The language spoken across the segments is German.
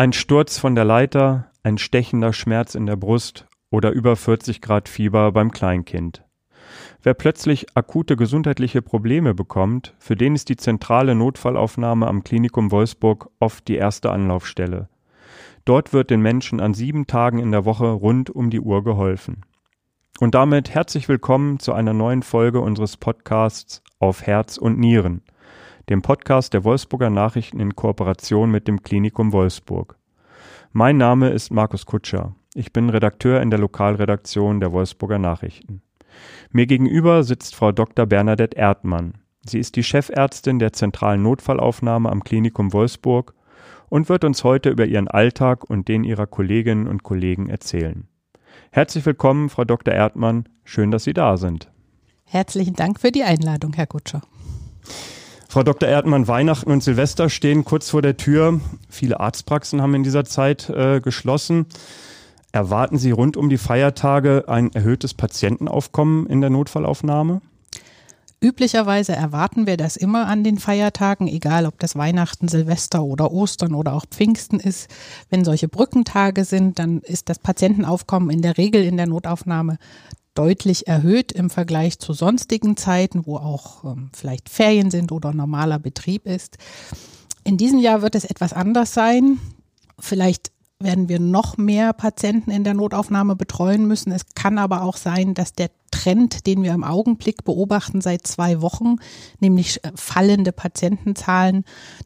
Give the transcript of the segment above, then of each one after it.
Ein Sturz von der Leiter, ein stechender Schmerz in der Brust oder über 40 Grad Fieber beim Kleinkind. Wer plötzlich akute gesundheitliche Probleme bekommt, für den ist die zentrale Notfallaufnahme am Klinikum Wolfsburg oft die erste Anlaufstelle. Dort wird den Menschen an sieben Tagen in der Woche rund um die Uhr geholfen. Und damit herzlich willkommen zu einer neuen Folge unseres Podcasts Auf Herz und Nieren – dem Podcast der Wolfsburger Nachrichten in Kooperation mit dem Klinikum Wolfsburg. Mein Name ist Markus Kutscher. Ich bin Redakteur in der Lokalredaktion der Wolfsburger Nachrichten. Mir gegenüber sitzt Frau Dr. Bernadette Erdmann. Sie ist die Chefärztin der zentralen Notfallaufnahme am Klinikum Wolfsburg und wird uns heute über ihren Alltag und den ihrer Kolleginnen und Kollegen erzählen. Herzlich willkommen, Frau Dr. Erdmann. Schön, dass Sie da sind. Herzlichen Dank für die Einladung, Herr Kutscher. Frau Dr. Erdmann, Weihnachten und Silvester stehen kurz vor der Tür. Viele Arztpraxen haben in dieser Zeit äh, geschlossen. Erwarten Sie rund um die Feiertage ein erhöhtes Patientenaufkommen in der Notfallaufnahme? Üblicherweise erwarten wir das immer an den Feiertagen, egal ob das Weihnachten, Silvester oder Ostern oder auch Pfingsten ist. Wenn solche Brückentage sind, dann ist das Patientenaufkommen in der Regel in der Notaufnahme deutlich erhöht im Vergleich zu sonstigen Zeiten, wo auch ähm, vielleicht Ferien sind oder normaler Betrieb ist. In diesem Jahr wird es etwas anders sein. Vielleicht werden wir noch mehr Patienten in der Notaufnahme betreuen müssen. Es kann aber auch sein, dass der Trend, den wir im Augenblick beobachten seit zwei Wochen, nämlich äh, fallende Patientenzahlen,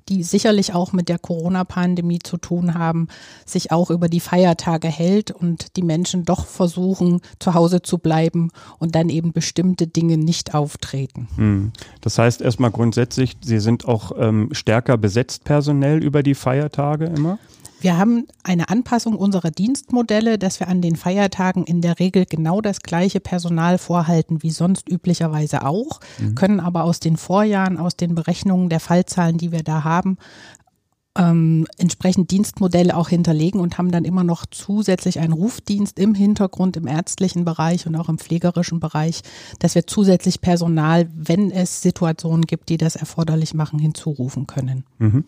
die sicherlich auch mit der Corona-Pandemie zu tun haben, sich auch über die Feiertage hält und die Menschen doch versuchen, zu Hause zu bleiben und dann eben bestimmte Dinge nicht auftreten. Hm. Das heißt erstmal grundsätzlich, Sie sind auch ähm, stärker besetzt personell über die Feiertage immer? Wir haben eine Anpassung unserer Dienstmodelle, dass wir an den Feiertagen in der Regel genau das gleiche Personal vorhalten wie sonst üblicherweise auch, mhm. können aber aus den Vorjahren, aus den Berechnungen der Fallzahlen, die wir da haben, ähm, entsprechend Dienstmodelle auch hinterlegen und haben dann immer noch zusätzlich einen Rufdienst im Hintergrund, im ärztlichen Bereich und auch im pflegerischen Bereich, dass wir zusätzlich Personal, wenn es Situationen gibt, die das erforderlich machen, hinzurufen können. Mhm.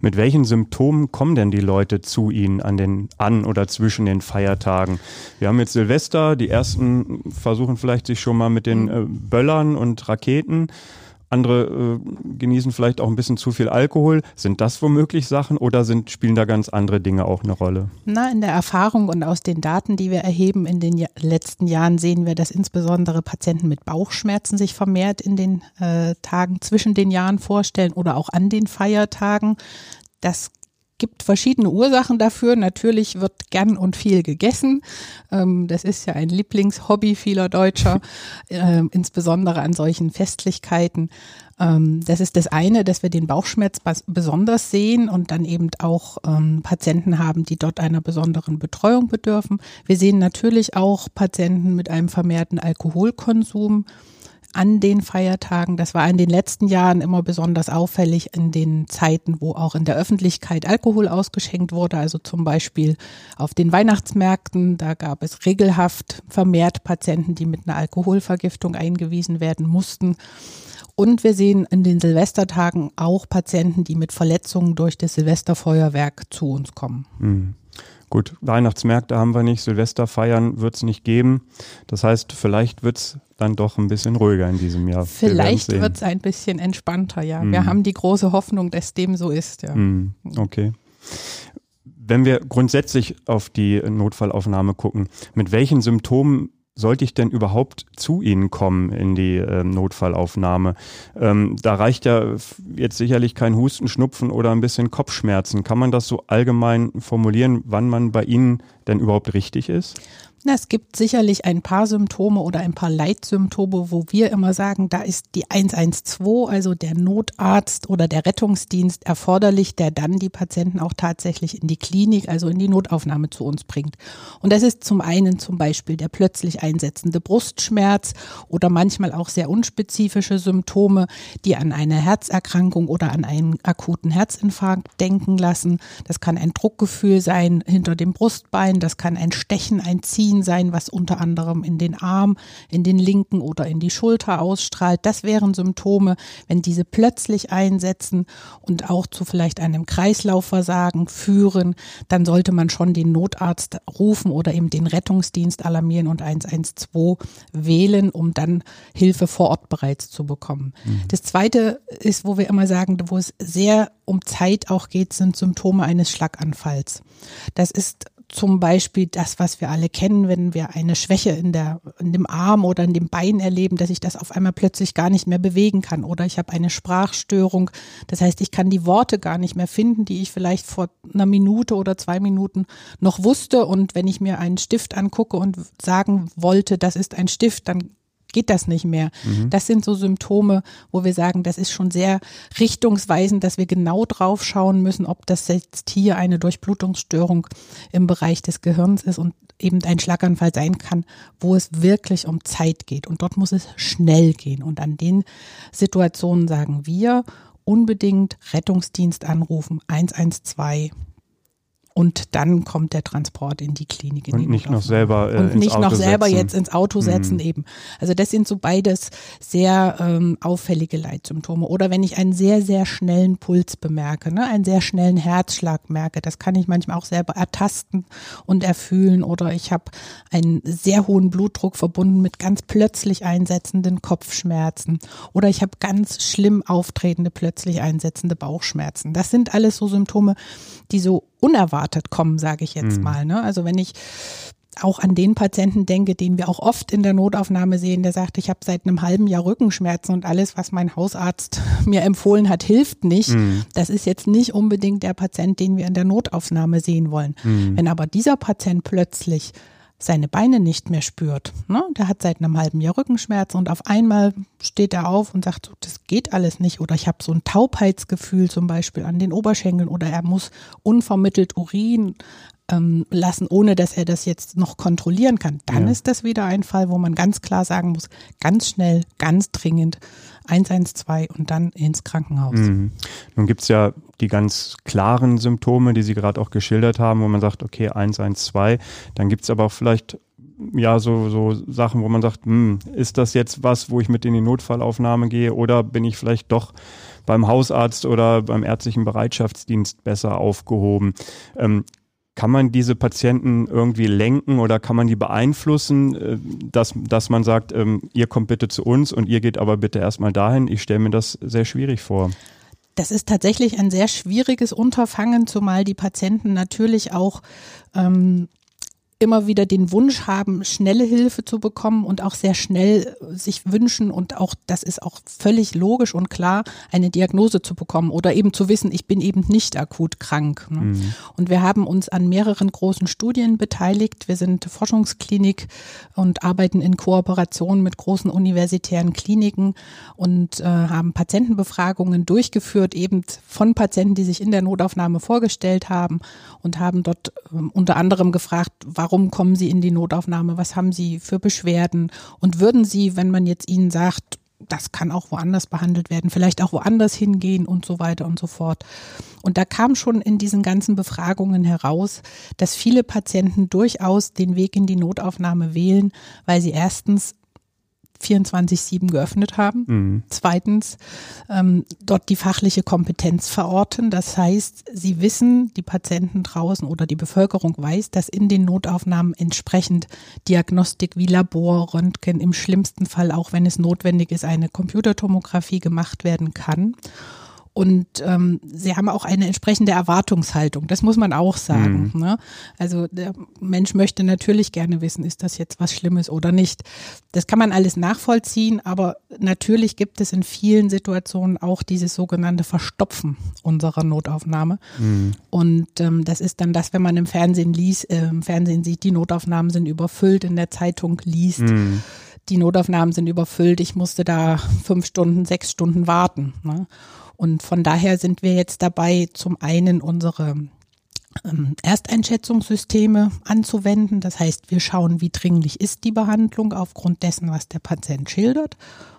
Mit welchen Symptomen kommen denn die Leute zu Ihnen an den an oder zwischen den Feiertagen? Wir haben jetzt Silvester, die ersten versuchen vielleicht sich schon mal mit den mhm. äh, Böllern und Raketen andere äh, genießen vielleicht auch ein bisschen zu viel Alkohol. Sind das womöglich Sachen oder sind, spielen da ganz andere Dinge auch eine Rolle? Na, in der Erfahrung und aus den Daten, die wir erheben in den letzten Jahren, sehen wir, dass insbesondere Patienten mit Bauchschmerzen sich vermehrt in den äh, Tagen zwischen den Jahren vorstellen oder auch an den Feiertagen. Das gibt verschiedene Ursachen dafür. Natürlich wird gern und viel gegessen. Ähm, das ist ja ein Lieblingshobby vieler Deutscher, äh, insbesondere an solchen Festlichkeiten. Ähm, das ist das eine, dass wir den Bauchschmerz besonders sehen und dann eben auch ähm, Patienten haben, die dort einer besonderen Betreuung bedürfen. Wir sehen natürlich auch Patienten mit einem vermehrten Alkoholkonsum an den Feiertagen. Das war in den letzten Jahren immer besonders auffällig in den Zeiten, wo auch in der Öffentlichkeit Alkohol ausgeschenkt wurde, also zum Beispiel auf den Weihnachtsmärkten. Da gab es regelhaft vermehrt Patienten, die mit einer Alkoholvergiftung eingewiesen werden mussten. Und wir sehen in den Silvestertagen auch Patienten, die mit Verletzungen durch das Silvesterfeuerwerk zu uns kommen. Mhm. Gut, Weihnachtsmärkte haben wir nicht, Silvesterfeiern wird es nicht geben. Das heißt, vielleicht wird es dann doch ein bisschen ruhiger in diesem Jahr. Vielleicht wird es ein bisschen entspannter, ja. Mm. Wir haben die große Hoffnung, dass dem so ist, ja. Mm, okay. Wenn wir grundsätzlich auf die Notfallaufnahme gucken, mit welchen Symptomen sollte ich denn überhaupt zu Ihnen kommen in die äh, Notfallaufnahme? Ähm, da reicht ja jetzt sicherlich kein Husten, Schnupfen oder ein bisschen Kopfschmerzen. Kann man das so allgemein formulieren, wann man bei Ihnen denn überhaupt richtig ist? Na, es gibt sicherlich ein paar Symptome oder ein paar Leitsymptome, wo wir immer sagen, da ist die 112, also der Notarzt oder der Rettungsdienst erforderlich, der dann die Patienten auch tatsächlich in die Klinik, also in die Notaufnahme zu uns bringt. Und das ist zum einen zum Beispiel der plötzlich einsetzende Brustschmerz oder manchmal auch sehr unspezifische Symptome, die an eine Herzerkrankung oder an einen akuten Herzinfarkt denken lassen. Das kann ein Druckgefühl sein hinter dem Brustbein, das kann ein Stechen, ein Ziehen Ziehen sein, was unter anderem in den Arm, in den linken oder in die Schulter ausstrahlt. Das wären Symptome, wenn diese plötzlich einsetzen und auch zu vielleicht einem Kreislaufversagen führen, dann sollte man schon den Notarzt rufen oder eben den Rettungsdienst alarmieren und 112 wählen, um dann Hilfe vor Ort bereits zu bekommen. Mhm. Das zweite ist, wo wir immer sagen, wo es sehr um Zeit auch geht, sind Symptome eines Schlaganfalls. Das ist zum Beispiel das, was wir alle kennen, wenn wir eine Schwäche in, der, in dem Arm oder in dem Bein erleben, dass ich das auf einmal plötzlich gar nicht mehr bewegen kann. Oder ich habe eine Sprachstörung. Das heißt, ich kann die Worte gar nicht mehr finden, die ich vielleicht vor einer Minute oder zwei Minuten noch wusste. Und wenn ich mir einen Stift angucke und sagen wollte, das ist ein Stift, dann geht das nicht mehr. Mhm. Das sind so Symptome, wo wir sagen, das ist schon sehr richtungsweisend, dass wir genau drauf schauen müssen, ob das jetzt hier eine Durchblutungsstörung im Bereich des Gehirns ist und eben ein Schlaganfall sein kann, wo es wirklich um Zeit geht. Und dort muss es schnell gehen. Und an den Situationen sagen wir, unbedingt Rettungsdienst anrufen, 112 und dann kommt der Transport in die Klinik. In und die nicht noch selber äh, und nicht Auto noch selber setzen. jetzt ins Auto setzen mhm. eben. Also das sind so beides sehr ähm, auffällige Leitsymptome. Oder wenn ich einen sehr sehr schnellen Puls bemerke, ne, einen sehr schnellen Herzschlag merke, das kann ich manchmal auch selber ertasten und erfühlen. Oder ich habe einen sehr hohen Blutdruck verbunden mit ganz plötzlich einsetzenden Kopfschmerzen. Oder ich habe ganz schlimm auftretende plötzlich einsetzende Bauchschmerzen. Das sind alles so Symptome, die so unerwartet kommen, sage ich jetzt mhm. mal. Ne? Also wenn ich auch an den Patienten denke, den wir auch oft in der Notaufnahme sehen, der sagt, ich habe seit einem halben Jahr Rückenschmerzen und alles, was mein Hausarzt mir empfohlen hat, hilft nicht. Mhm. Das ist jetzt nicht unbedingt der Patient, den wir in der Notaufnahme sehen wollen. Mhm. Wenn aber dieser Patient plötzlich seine Beine nicht mehr spürt. Ne? Der hat seit einem halben Jahr Rückenschmerzen und auf einmal steht er auf und sagt, das geht alles nicht. Oder ich habe so ein Taubheitsgefühl zum Beispiel an den Oberschenkeln oder er muss unvermittelt Urin ähm, lassen, ohne dass er das jetzt noch kontrollieren kann. Dann ja. ist das wieder ein Fall, wo man ganz klar sagen muss, ganz schnell, ganz dringend 112 und dann ins Krankenhaus. Mhm. Nun gibt es ja die ganz klaren Symptome, die Sie gerade auch geschildert haben, wo man sagt, okay, 112. Dann gibt es aber auch vielleicht ja so, so Sachen, wo man sagt, hm, ist das jetzt was, wo ich mit in die Notfallaufnahme gehe oder bin ich vielleicht doch beim Hausarzt oder beim ärztlichen Bereitschaftsdienst besser aufgehoben? Ähm, kann man diese Patienten irgendwie lenken oder kann man die beeinflussen, äh, dass, dass man sagt, ähm, ihr kommt bitte zu uns und ihr geht aber bitte erstmal dahin? Ich stelle mir das sehr schwierig vor. Das ist tatsächlich ein sehr schwieriges Unterfangen, zumal die Patienten natürlich auch ähm, immer wieder den Wunsch haben, schnelle Hilfe zu bekommen und auch sehr schnell sich wünschen und auch, das ist auch völlig logisch und klar, eine Diagnose zu bekommen oder eben zu wissen, ich bin eben nicht akut krank. Ne? Mhm. Und wir haben uns an mehreren großen Studien beteiligt. Wir sind Forschungsklinik und arbeiten in Kooperation mit großen universitären Kliniken und äh, haben Patientenbefragungen durchgeführt, eben von Patienten, die sich in der Notaufnahme vorgestellt haben und haben dort äh, unter anderem gefragt, warum warum kommen Sie in die Notaufnahme, was haben Sie für Beschwerden und würden Sie, wenn man jetzt Ihnen sagt, das kann auch woanders behandelt werden, vielleicht auch woanders hingehen und so weiter und so fort. Und da kam schon in diesen ganzen Befragungen heraus, dass viele Patienten durchaus den Weg in die Notaufnahme wählen, weil sie erstens 24-7 geöffnet haben. Mhm. Zweitens, ähm, dort die fachliche Kompetenz verorten. Das heißt, sie wissen, die Patienten draußen oder die Bevölkerung weiß, dass in den Notaufnahmen entsprechend Diagnostik wie Labor, Röntgen, im schlimmsten Fall auch, wenn es notwendig ist, eine Computertomographie gemacht werden kann. Und ähm, sie haben auch eine entsprechende Erwartungshaltung. Das muss man auch sagen. Mhm. Ne? Also der Mensch möchte natürlich gerne wissen, ist das jetzt was Schlimmes oder nicht. Das kann man alles nachvollziehen, aber natürlich gibt es in vielen Situationen auch dieses sogenannte Verstopfen unserer Notaufnahme. Mhm. Und ähm, das ist dann das, wenn man im Fernsehen liest, äh, im Fernsehen sieht, die Notaufnahmen sind überfüllt, in der Zeitung liest. Mhm die Notaufnahmen sind überfüllt, ich musste da fünf Stunden, sechs Stunden warten. Ne? Und von daher sind wir jetzt dabei, zum einen unsere ähm, Ersteinschätzungssysteme anzuwenden. Das heißt, wir schauen, wie dringlich ist die Behandlung aufgrund dessen, was der Patient schildert.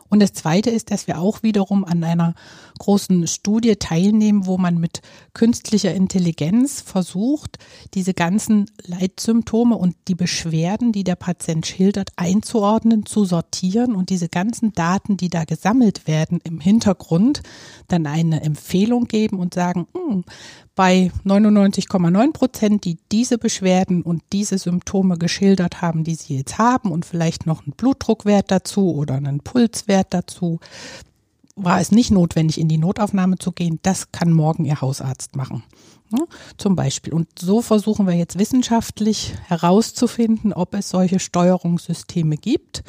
Und das Zweite ist, dass wir auch wiederum an einer großen Studie teilnehmen, wo man mit künstlicher Intelligenz versucht, diese ganzen Leitsymptome und die Beschwerden, die der Patient schildert, einzuordnen, zu sortieren und diese ganzen Daten, die da gesammelt werden, im Hintergrund dann eine Empfehlung geben und sagen, hm, bei 99,9 Prozent, die diese Beschwerden und diese Symptome geschildert haben, die sie jetzt haben und vielleicht noch einen Blutdruckwert dazu oder einen Pulswert dazu, war es nicht notwendig, in die Notaufnahme zu gehen. Das kann morgen Ihr Hausarzt machen. Ja, zum Beispiel. Und so versuchen wir jetzt wissenschaftlich herauszufinden, ob es solche Steuerungssysteme gibt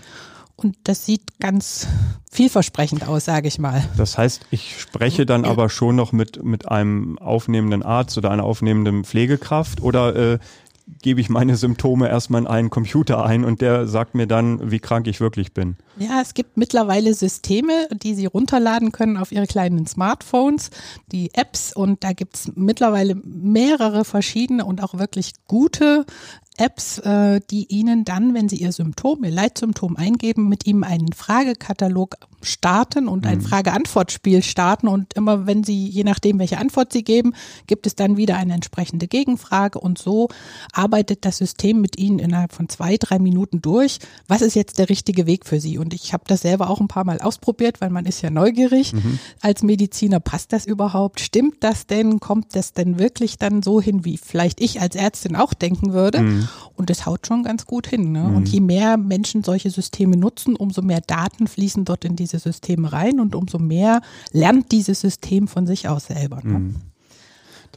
und das sieht ganz vielversprechend aus, sage ich mal. Das heißt, ich spreche dann aber schon noch mit, mit einem aufnehmenden Arzt oder einer aufnehmenden Pflegekraft oder äh, gebe ich meine Symptome erstmal in einen Computer ein und der sagt mir dann, wie krank ich wirklich bin. Ja, es gibt mittlerweile Systeme, die Sie runterladen können auf Ihre kleinen Smartphones, die Apps und da gibt es mittlerweile mehrere verschiedene und auch wirklich gute Apps, äh, die Ihnen dann, wenn Sie Ihr Symptom, Ihr Leitsymptom eingeben, mit ihm einen Fragekatalog starten und ein mhm. Frage-Antwort-Spiel starten und immer wenn Sie, je nachdem, welche Antwort Sie geben, gibt es dann wieder eine entsprechende Gegenfrage und so arbeitet das System mit Ihnen innerhalb von zwei, drei Minuten durch. Was ist jetzt der richtige Weg für Sie? Und ich habe das selber auch ein paar Mal ausprobiert, weil man ist ja neugierig. Mhm. Als Mediziner passt das überhaupt? Stimmt das denn? Kommt das denn wirklich dann so hin, wie vielleicht ich als Ärztin auch denken würde? Mhm. Und das haut schon ganz gut hin. Ne? Mhm. Und je mehr Menschen solche Systeme nutzen, umso mehr Daten fließen dort in diese Systeme rein und umso mehr lernt dieses System von sich aus selber. Ne? Mhm.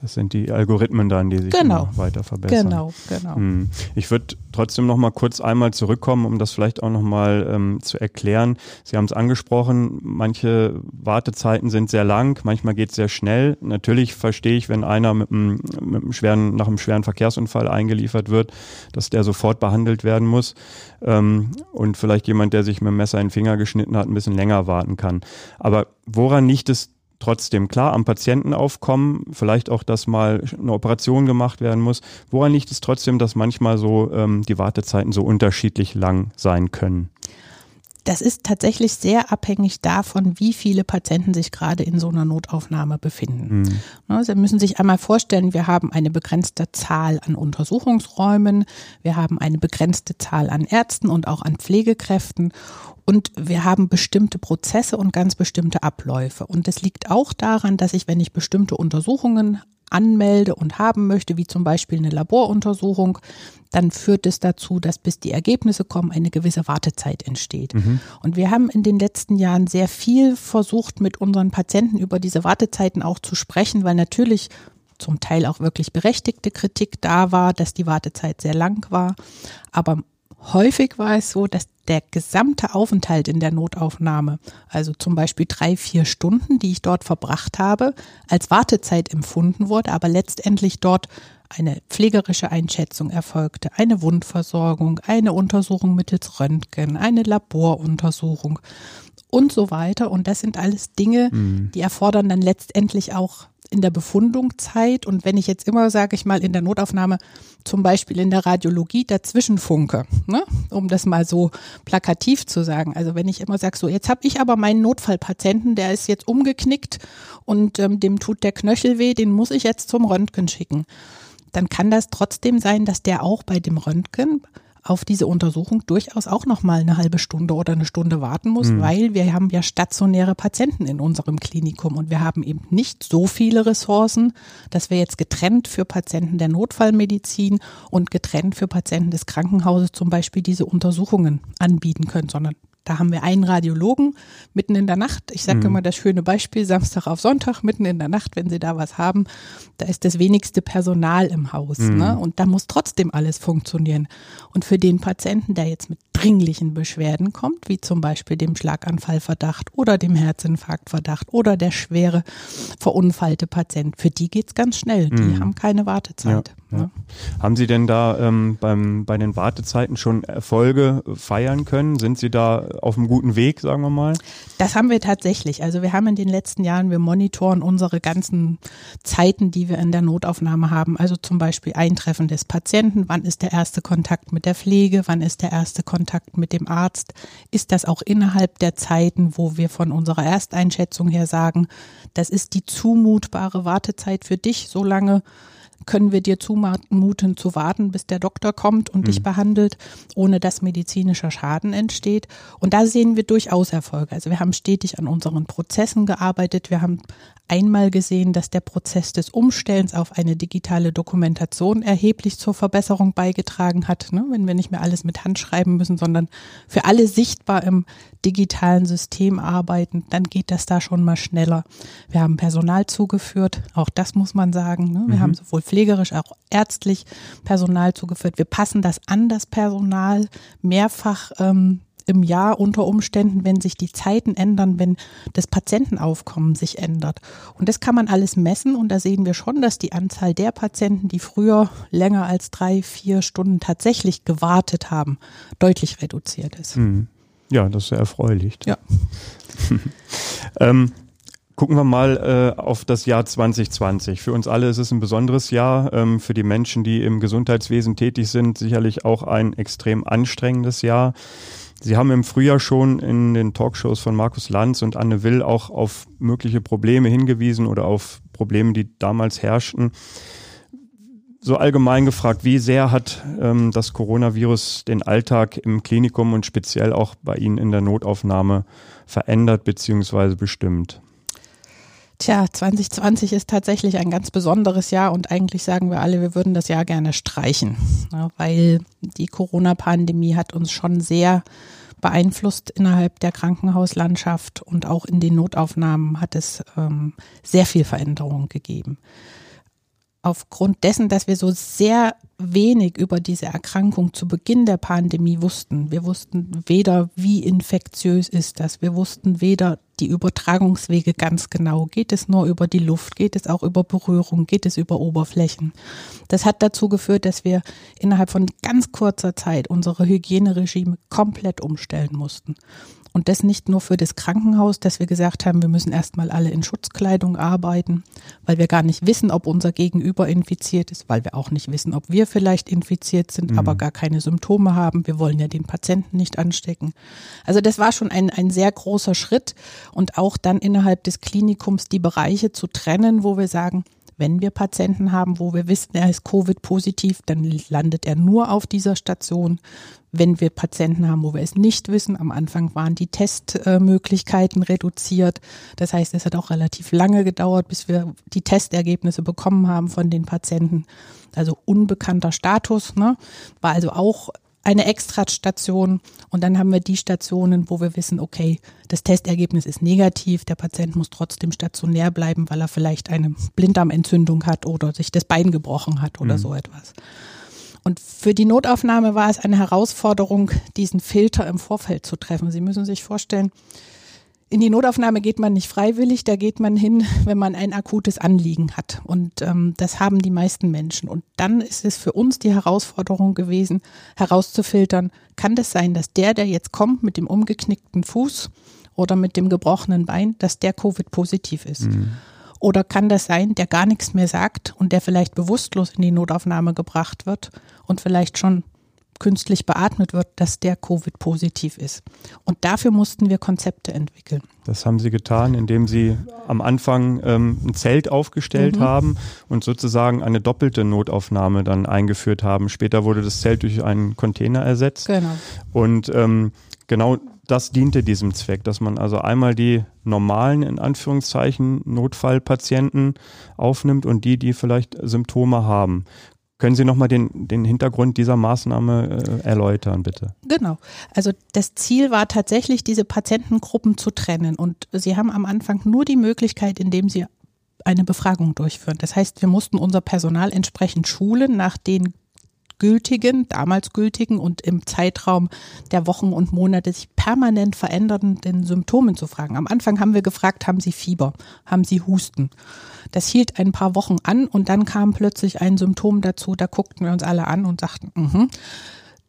Das sind die Algorithmen dann, die sich genau. weiter verbessern. Genau, genau. Hm. Ich würde trotzdem noch mal kurz einmal zurückkommen, um das vielleicht auch noch mal ähm, zu erklären. Sie haben es angesprochen, manche Wartezeiten sind sehr lang, manchmal geht es sehr schnell. Natürlich verstehe ich, wenn einer mit einem, mit einem schweren, nach einem schweren Verkehrsunfall eingeliefert wird, dass der sofort behandelt werden muss ähm, und vielleicht jemand, der sich mit dem Messer in den Finger geschnitten hat, ein bisschen länger warten kann. Aber woran liegt es trotzdem klar am Patientenaufkommen, vielleicht auch, dass mal eine Operation gemacht werden muss. Woran liegt es trotzdem, dass manchmal so ähm, die Wartezeiten so unterschiedlich lang sein können? Das ist tatsächlich sehr abhängig davon, wie viele Patienten sich gerade in so einer Notaufnahme befinden. Mhm. Sie müssen sich einmal vorstellen, wir haben eine begrenzte Zahl an Untersuchungsräumen, wir haben eine begrenzte Zahl an Ärzten und auch an Pflegekräften und wir haben bestimmte Prozesse und ganz bestimmte Abläufe. Und es liegt auch daran, dass ich, wenn ich bestimmte Untersuchungen anmelde und haben möchte, wie zum Beispiel eine Laboruntersuchung, dann führt es dazu, dass bis die Ergebnisse kommen, eine gewisse Wartezeit entsteht. Mhm. Und wir haben in den letzten Jahren sehr viel versucht, mit unseren Patienten über diese Wartezeiten auch zu sprechen, weil natürlich zum Teil auch wirklich berechtigte Kritik da war, dass die Wartezeit sehr lang war. Aber häufig war es so, dass der gesamte Aufenthalt in der Notaufnahme, also zum Beispiel drei, vier Stunden, die ich dort verbracht habe, als Wartezeit empfunden wurde, aber letztendlich dort eine pflegerische Einschätzung erfolgte, eine Wundversorgung, eine Untersuchung mittels Röntgen, eine Laboruntersuchung und so weiter. Und das sind alles Dinge, mhm. die erfordern dann letztendlich auch in der Befundung Zeit. Und wenn ich jetzt immer, sage ich mal, in der Notaufnahme, zum Beispiel in der Radiologie dazwischen funke, ne? um das mal so plakativ zu sagen. Also wenn ich immer sage, so jetzt habe ich aber meinen Notfallpatienten, der ist jetzt umgeknickt und ähm, dem tut der Knöchel weh, den muss ich jetzt zum Röntgen schicken. Dann kann das trotzdem sein, dass der auch bei dem Röntgen auf diese Untersuchung durchaus auch noch mal eine halbe Stunde oder eine Stunde warten muss, mhm. weil wir haben ja stationäre Patienten in unserem Klinikum und wir haben eben nicht so viele Ressourcen, dass wir jetzt getrennt für Patienten der Notfallmedizin und getrennt für Patienten des Krankenhauses zum Beispiel diese Untersuchungen anbieten können, sondern da haben wir einen Radiologen mitten in der Nacht. Ich sage mhm. immer das schöne Beispiel, Samstag auf Sonntag, mitten in der Nacht, wenn Sie da was haben, da ist das wenigste Personal im Haus. Mhm. Ne? Und da muss trotzdem alles funktionieren. Und für den Patienten, der jetzt mit dringlichen Beschwerden kommt, wie zum Beispiel dem Schlaganfallverdacht oder dem Herzinfarktverdacht oder der schwere verunfallte Patient, für die geht's ganz schnell. Die mhm. haben keine Wartezeit. Ja. Ja. Haben Sie denn da ähm, beim, bei den Wartezeiten schon Erfolge feiern können? Sind Sie da auf einem guten Weg, sagen wir mal? Das haben wir tatsächlich. Also wir haben in den letzten Jahren, wir monitoren unsere ganzen Zeiten, die wir in der Notaufnahme haben. Also zum Beispiel Eintreffen des Patienten, wann ist der erste Kontakt mit der Pflege, wann ist der erste Kontakt mit dem Arzt? Ist das auch innerhalb der Zeiten, wo wir von unserer Ersteinschätzung her sagen, das ist die zumutbare Wartezeit für dich, so lange können wir dir zumuten zu warten, bis der Doktor kommt und mhm. dich behandelt, ohne dass medizinischer Schaden entsteht. Und da sehen wir durchaus Erfolge. Also wir haben stetig an unseren Prozessen gearbeitet. Wir haben einmal gesehen, dass der Prozess des Umstellens auf eine digitale Dokumentation erheblich zur Verbesserung beigetragen hat, ne? wenn wir nicht mehr alles mit Hand schreiben müssen, sondern für alle sichtbar im digitalen System arbeiten, dann geht das da schon mal schneller. Wir haben Personal zugeführt, auch das muss man sagen. Ne? Wir mhm. haben sowohl pflegerisch, auch ärztlich Personal zugeführt. Wir passen das an das Personal mehrfach ähm, im Jahr unter Umständen, wenn sich die Zeiten ändern, wenn das Patientenaufkommen sich ändert. Und das kann man alles messen und da sehen wir schon, dass die Anzahl der Patienten, die früher länger als drei, vier Stunden tatsächlich gewartet haben, deutlich reduziert ist. Mhm. Ja, das ist sehr erfreulich. Ja. ähm, Gucken wir mal äh, auf das Jahr 2020. Für uns alle ist es ein besonderes Jahr. Ähm, für die Menschen, die im Gesundheitswesen tätig sind, sicherlich auch ein extrem anstrengendes Jahr. Sie haben im Frühjahr schon in den Talkshows von Markus Lanz und Anne Will auch auf mögliche Probleme hingewiesen oder auf Probleme, die damals herrschten. So allgemein gefragt, wie sehr hat ähm, das Coronavirus den Alltag im Klinikum und speziell auch bei Ihnen in der Notaufnahme verändert bzw. bestimmt? Tja, 2020 ist tatsächlich ein ganz besonderes Jahr und eigentlich sagen wir alle, wir würden das Jahr gerne streichen, ja, weil die Corona-Pandemie hat uns schon sehr beeinflusst innerhalb der Krankenhauslandschaft und auch in den Notaufnahmen hat es ähm, sehr viel Veränderung gegeben aufgrund dessen, dass wir so sehr wenig über diese Erkrankung zu Beginn der Pandemie wussten. Wir wussten weder, wie infektiös ist das. Wir wussten weder die Übertragungswege ganz genau. Geht es nur über die Luft? Geht es auch über Berührung? Geht es über Oberflächen? Das hat dazu geführt, dass wir innerhalb von ganz kurzer Zeit unsere Hygieneregime komplett umstellen mussten. Und das nicht nur für das Krankenhaus, dass wir gesagt haben, wir müssen erstmal alle in Schutzkleidung arbeiten, weil wir gar nicht wissen, ob unser Gegenüber infiziert ist, weil wir auch nicht wissen, ob wir vielleicht infiziert sind, mhm. aber gar keine Symptome haben. Wir wollen ja den Patienten nicht anstecken. Also das war schon ein, ein sehr großer Schritt und auch dann innerhalb des Klinikums die Bereiche zu trennen, wo wir sagen, wenn wir Patienten haben, wo wir wissen, er ist Covid-positiv, dann landet er nur auf dieser Station. Wenn wir Patienten haben, wo wir es nicht wissen, am Anfang waren die Testmöglichkeiten reduziert. Das heißt, es hat auch relativ lange gedauert, bis wir die Testergebnisse bekommen haben von den Patienten. Also unbekannter Status, ne? war also auch eine Extrastation und dann haben wir die Stationen, wo wir wissen, okay, das Testergebnis ist negativ, der Patient muss trotzdem stationär bleiben, weil er vielleicht eine Blinddarmentzündung hat oder sich das Bein gebrochen hat oder mhm. so etwas. Und für die Notaufnahme war es eine Herausforderung, diesen Filter im Vorfeld zu treffen. Sie müssen sich vorstellen, in die Notaufnahme geht man nicht freiwillig, da geht man hin, wenn man ein akutes Anliegen hat. Und ähm, das haben die meisten Menschen. Und dann ist es für uns die Herausforderung gewesen, herauszufiltern, kann das sein, dass der, der jetzt kommt mit dem umgeknickten Fuß oder mit dem gebrochenen Bein, dass der Covid-positiv ist? Mhm. Oder kann das sein, der gar nichts mehr sagt und der vielleicht bewusstlos in die Notaufnahme gebracht wird und vielleicht schon künstlich beatmet wird, dass der Covid-positiv ist. Und dafür mussten wir Konzepte entwickeln. Das haben Sie getan, indem Sie am Anfang ähm, ein Zelt aufgestellt mhm. haben und sozusagen eine doppelte Notaufnahme dann eingeführt haben. Später wurde das Zelt durch einen Container ersetzt. Genau. Und ähm, genau das diente diesem Zweck, dass man also einmal die normalen, in Anführungszeichen, Notfallpatienten aufnimmt und die, die vielleicht Symptome haben. Können Sie nochmal den, den Hintergrund dieser Maßnahme äh, erläutern, bitte? Genau. Also das Ziel war tatsächlich, diese Patientengruppen zu trennen. Und Sie haben am Anfang nur die Möglichkeit, indem Sie eine Befragung durchführen. Das heißt, wir mussten unser Personal entsprechend schulen nach den gültigen, damals gültigen und im Zeitraum der Wochen und Monate sich permanent verändernden Symptomen zu fragen. Am Anfang haben wir gefragt, haben Sie Fieber? Haben Sie Husten? Das hielt ein paar Wochen an und dann kam plötzlich ein Symptom dazu, da guckten wir uns alle an und sagten, mhm.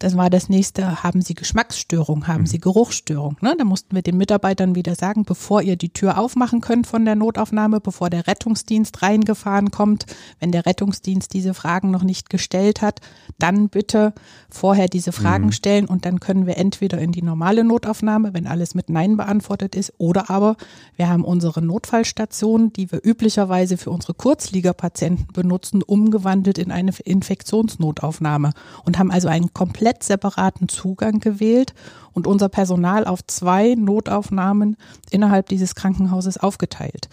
Das war das nächste, haben Sie Geschmacksstörung, haben mhm. Sie Geruchsstörung. Ne? Da mussten wir den Mitarbeitern wieder sagen, bevor ihr die Tür aufmachen könnt von der Notaufnahme, bevor der Rettungsdienst reingefahren kommt, wenn der Rettungsdienst diese Fragen noch nicht gestellt hat, dann bitte vorher diese Fragen mhm. stellen und dann können wir entweder in die normale Notaufnahme, wenn alles mit Nein beantwortet ist, oder aber wir haben unsere Notfallstation, die wir üblicherweise für unsere Kurzliegerpatienten benutzen, umgewandelt in eine Infektionsnotaufnahme und haben also einen komplett komplett separaten Zugang gewählt und unser Personal auf zwei Notaufnahmen innerhalb dieses Krankenhauses aufgeteilt.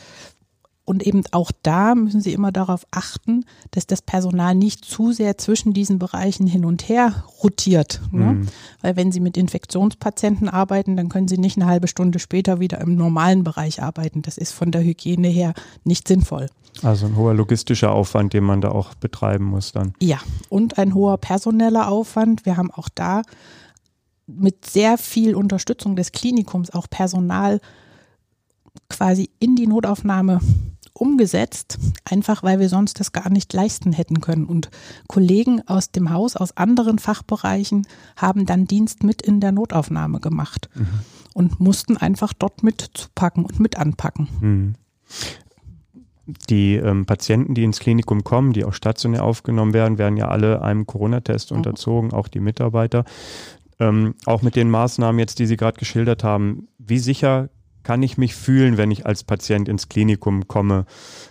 Und eben auch da müssen Sie immer darauf achten, dass das Personal nicht zu sehr zwischen diesen Bereichen hin und her rotiert. Ne? Mhm. Weil wenn Sie mit Infektionspatienten arbeiten, dann können Sie nicht eine halbe Stunde später wieder im normalen Bereich arbeiten. Das ist von der Hygiene her nicht sinnvoll. Also ein hoher logistischer Aufwand, den man da auch betreiben muss dann. Ja, und ein hoher personeller Aufwand. Wir haben auch da mit sehr viel Unterstützung des Klinikums auch Personal quasi in die Notaufnahme umgesetzt, einfach weil wir sonst das gar nicht leisten hätten können. Und Kollegen aus dem Haus, aus anderen Fachbereichen haben dann Dienst mit in der Notaufnahme gemacht mhm. und mussten einfach dort mit zupacken und mit anpacken. Mhm die ähm, Patienten, die ins Klinikum kommen, die auch stationär aufgenommen werden, werden ja alle einem Corona-Test mhm. unterzogen, auch die Mitarbeiter. Ähm, auch mit den Maßnahmen jetzt, die Sie gerade geschildert haben, wie sicher kann ich mich fühlen, wenn ich als Patient ins Klinikum komme?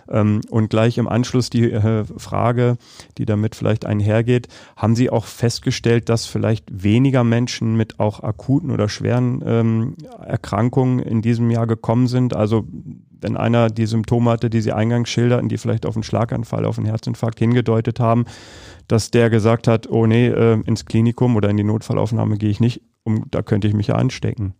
Ähm, und gleich im Anschluss die äh, Frage, die damit vielleicht einhergeht, haben Sie auch festgestellt, dass vielleicht weniger Menschen mit auch akuten oder schweren ähm, Erkrankungen in diesem Jahr gekommen sind? Also wenn einer die Symptome hatte, die Sie eingangs schilderten, die vielleicht auf einen Schlaganfall, auf einen Herzinfarkt hingedeutet haben, dass der gesagt hat, oh nee, äh, ins Klinikum oder in die Notfallaufnahme gehe ich nicht, um, da könnte ich mich ja anstecken.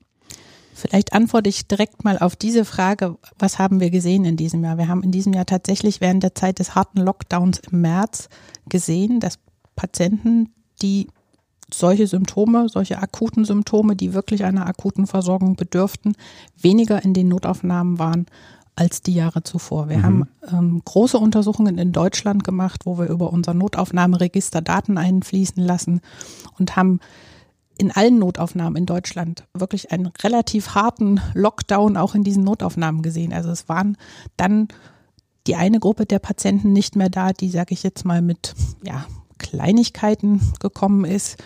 Vielleicht antworte ich direkt mal auf diese Frage, was haben wir gesehen in diesem Jahr? Wir haben in diesem Jahr tatsächlich während der Zeit des harten Lockdowns im März gesehen, dass Patienten, die solche Symptome, solche akuten Symptome, die wirklich einer akuten Versorgung bedürften, weniger in den Notaufnahmen waren als die Jahre zuvor. Wir mhm. haben ähm, große Untersuchungen in Deutschland gemacht, wo wir über unser Notaufnahmeregister Daten einfließen lassen und haben in allen Notaufnahmen in Deutschland wirklich einen relativ harten Lockdown auch in diesen Notaufnahmen gesehen. Also es waren dann die eine Gruppe der Patienten nicht mehr da, die, sage ich jetzt mal, mit ja, Kleinigkeiten gekommen ist.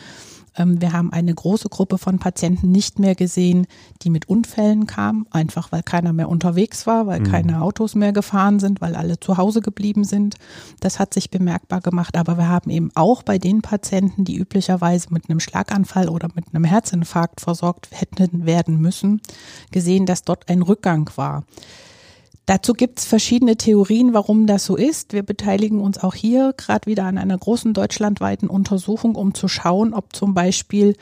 Ähm, wir haben eine große Gruppe von Patienten nicht mehr gesehen, die mit Unfällen kamen, einfach weil keiner mehr unterwegs war, weil mhm. keine Autos mehr gefahren sind, weil alle zu Hause geblieben sind. Das hat sich bemerkbar gemacht. Aber wir haben eben auch bei den Patienten, die üblicherweise mit einem Schlaganfall oder mit einem Herzinfarkt versorgt hätten werden müssen, gesehen, dass dort ein Rückgang war. Dazu gibt es verschiedene Theorien, warum das so ist. Wir beteiligen uns auch hier gerade wieder an einer großen deutschlandweiten Untersuchung, um zu schauen, ob zum Beispiel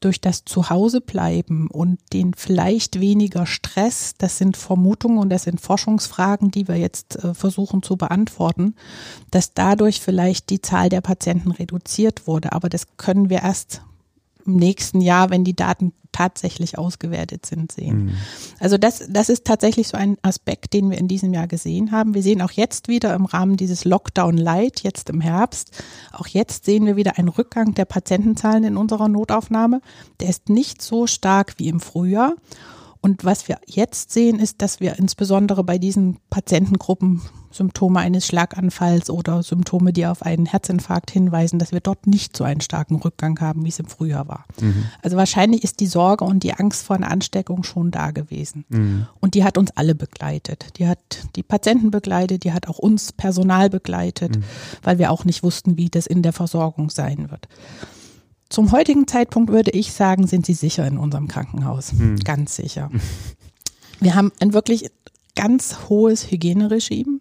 durch das Zuhausebleiben und den vielleicht weniger Stress, das sind Vermutungen und das sind Forschungsfragen, die wir jetzt äh, versuchen zu beantworten, dass dadurch vielleicht die Zahl der Patienten reduziert wurde. Aber das können wir erst im nächsten Jahr, wenn die Daten tatsächlich ausgewertet sind, sehen. Mhm. Also das, das ist tatsächlich so ein Aspekt, den wir in diesem Jahr gesehen haben. Wir sehen auch jetzt wieder im Rahmen dieses Lockdown Light, jetzt im Herbst, auch jetzt sehen wir wieder einen Rückgang der Patientenzahlen in unserer Notaufnahme. Der ist nicht so stark wie im Frühjahr. Und was wir jetzt sehen, ist, dass wir insbesondere bei diesen Patientengruppen Symptome eines Schlaganfalls oder Symptome, die auf einen Herzinfarkt hinweisen, dass wir dort nicht so einen starken Rückgang haben, wie es im Frühjahr war. Mhm. Also wahrscheinlich ist die Sorge und die Angst vor einer Ansteckung schon da gewesen. Mhm. Und die hat uns alle begleitet. Die hat die Patienten begleitet, die hat auch uns Personal begleitet, mhm. weil wir auch nicht wussten, wie das in der Versorgung sein wird. Zum heutigen Zeitpunkt würde ich sagen, sind sie sicher in unserem Krankenhaus. Hm. Ganz sicher. Wir haben ein wirklich ganz hohes Hygieneregime.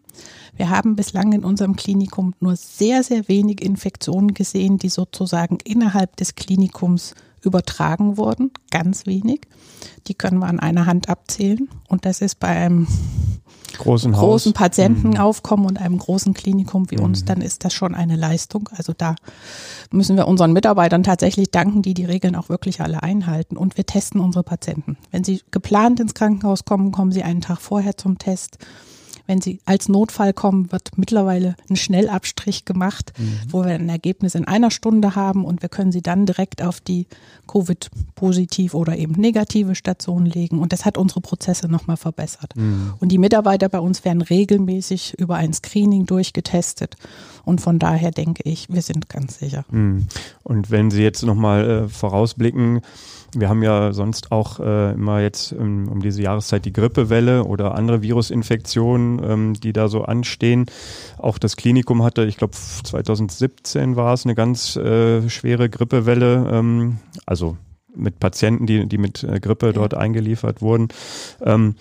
Wir haben bislang in unserem Klinikum nur sehr, sehr wenig Infektionen gesehen, die sozusagen innerhalb des Klinikums übertragen wurden, ganz wenig. Die können wir an einer Hand abzählen. Und das ist bei einem großen, großen Patientenaufkommen mhm. und einem großen Klinikum wie mhm. uns, dann ist das schon eine Leistung. Also da müssen wir unseren Mitarbeitern tatsächlich danken, die die Regeln auch wirklich alle einhalten. Und wir testen unsere Patienten. Wenn sie geplant ins Krankenhaus kommen, kommen sie einen Tag vorher zum Test. Wenn sie als Notfall kommen, wird mittlerweile ein Schnellabstrich gemacht, mhm. wo wir ein Ergebnis in einer Stunde haben und wir können sie dann direkt auf die Covid-positiv oder eben negative Station legen. Und das hat unsere Prozesse nochmal verbessert. Mhm. Und die Mitarbeiter bei uns werden regelmäßig über ein Screening durchgetestet. Und von daher denke ich, wir sind ganz sicher. Mhm. Und wenn Sie jetzt nochmal äh, vorausblicken, wir haben ja sonst auch äh, immer jetzt um, um, diese Jahreszeit die Grippewelle oder andere Virusinfektionen, ähm, die da so anstehen. Auch das Klinikum hatte, ich glaube 2017 war es, eine ganz äh, schwere Grippewelle. Ähm, also mit Patienten, die, die mit äh, Grippe dort eingeliefert wurden. Ähm,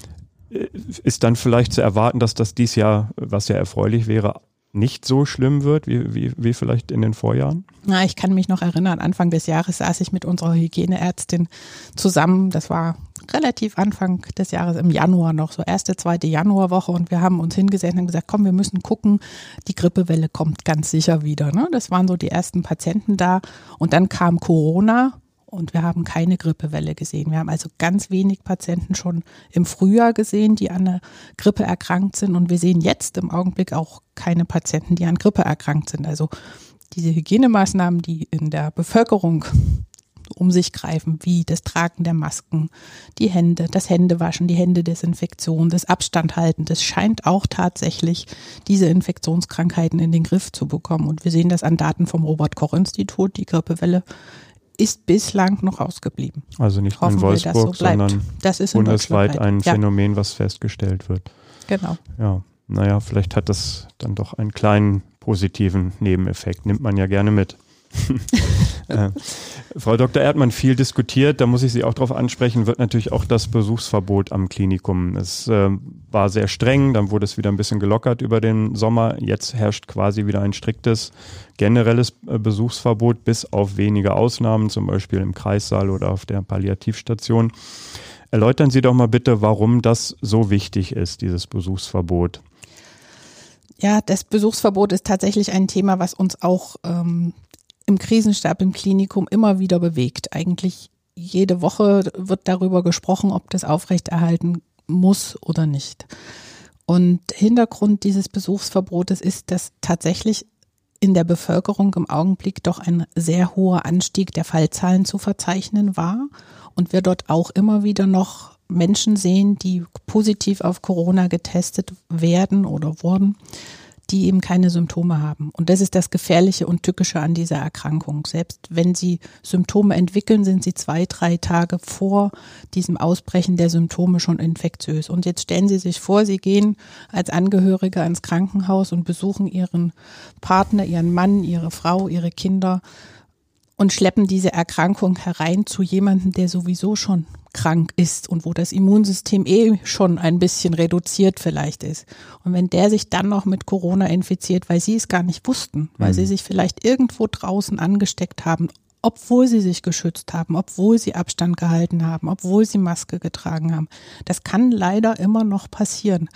äh, ist dann vielleicht zu erwarten, dass das dies Jahr, was ja erfreulich wäre, nicht so schlimm wird wie, wie, wie vielleicht in den Vorjahren? Na, ich kann mich noch erinnern, Anfang des Jahres saß ich mit unserer Hygieneärztin zusammen. Das war relativ Anfang des Jahres, im Januar noch, so erste, zweite Januarwoche. Und wir haben uns hingesetzt und gesagt, komm, wir müssen gucken, die Grippewelle kommt ganz sicher wieder. Ne? Das waren so die ersten Patienten da. Und dann kam Corona und wir haben keine Grippewelle gesehen. Wir haben also ganz wenig Patienten schon im Frühjahr gesehen, die an der Grippe erkrankt sind. Und wir sehen jetzt im Augenblick auch keine Patienten, die an Grippe erkrankt sind. Also diese Hygienemaßnahmen, die in der Bevölkerung um sich greifen, wie das Tragen der Masken, die Hände, das Händewaschen, die Händedesinfektion, das Abstandhalten, das scheint auch tatsächlich diese Infektionskrankheiten in den Griff zu bekommen. Und wir sehen das an Daten vom Robert Koch Institut. Die Grippewelle ist bislang noch ausgeblieben. Also nicht nur in Wolfsburg, so sondern bundesweit ein ja. Phänomen, was festgestellt wird. Genau. Ja, naja, vielleicht hat das dann doch einen kleinen positiven Nebeneffekt. Nimmt man ja gerne mit. äh, Frau Dr. Erdmann, viel diskutiert, da muss ich Sie auch darauf ansprechen, wird natürlich auch das Besuchsverbot am Klinikum. Es äh, war sehr streng, dann wurde es wieder ein bisschen gelockert über den Sommer. Jetzt herrscht quasi wieder ein striktes generelles äh, Besuchsverbot, bis auf wenige Ausnahmen, zum Beispiel im Kreissaal oder auf der Palliativstation. Erläutern Sie doch mal bitte, warum das so wichtig ist, dieses Besuchsverbot. Ja, das Besuchsverbot ist tatsächlich ein Thema, was uns auch ähm, im Krisenstab im Klinikum immer wieder bewegt. Eigentlich jede Woche wird darüber gesprochen, ob das aufrechterhalten muss oder nicht. Und Hintergrund dieses Besuchsverbotes ist, dass tatsächlich in der Bevölkerung im Augenblick doch ein sehr hoher Anstieg der Fallzahlen zu verzeichnen war und wir dort auch immer wieder noch Menschen sehen, die positiv auf Corona getestet werden oder wurden die eben keine Symptome haben. Und das ist das Gefährliche und Tückische an dieser Erkrankung. Selbst wenn sie Symptome entwickeln, sind sie zwei, drei Tage vor diesem Ausbrechen der Symptome schon infektiös. Und jetzt stellen Sie sich vor, Sie gehen als Angehörige ins Krankenhaus und besuchen Ihren Partner, Ihren Mann, Ihre Frau, Ihre Kinder und schleppen diese Erkrankung herein zu jemandem, der sowieso schon krank ist und wo das Immunsystem eh schon ein bisschen reduziert vielleicht ist. Und wenn der sich dann noch mit Corona infiziert, weil sie es gar nicht wussten, weil mhm. sie sich vielleicht irgendwo draußen angesteckt haben, obwohl sie sich geschützt haben, obwohl sie Abstand gehalten haben, obwohl sie Maske getragen haben. Das kann leider immer noch passieren.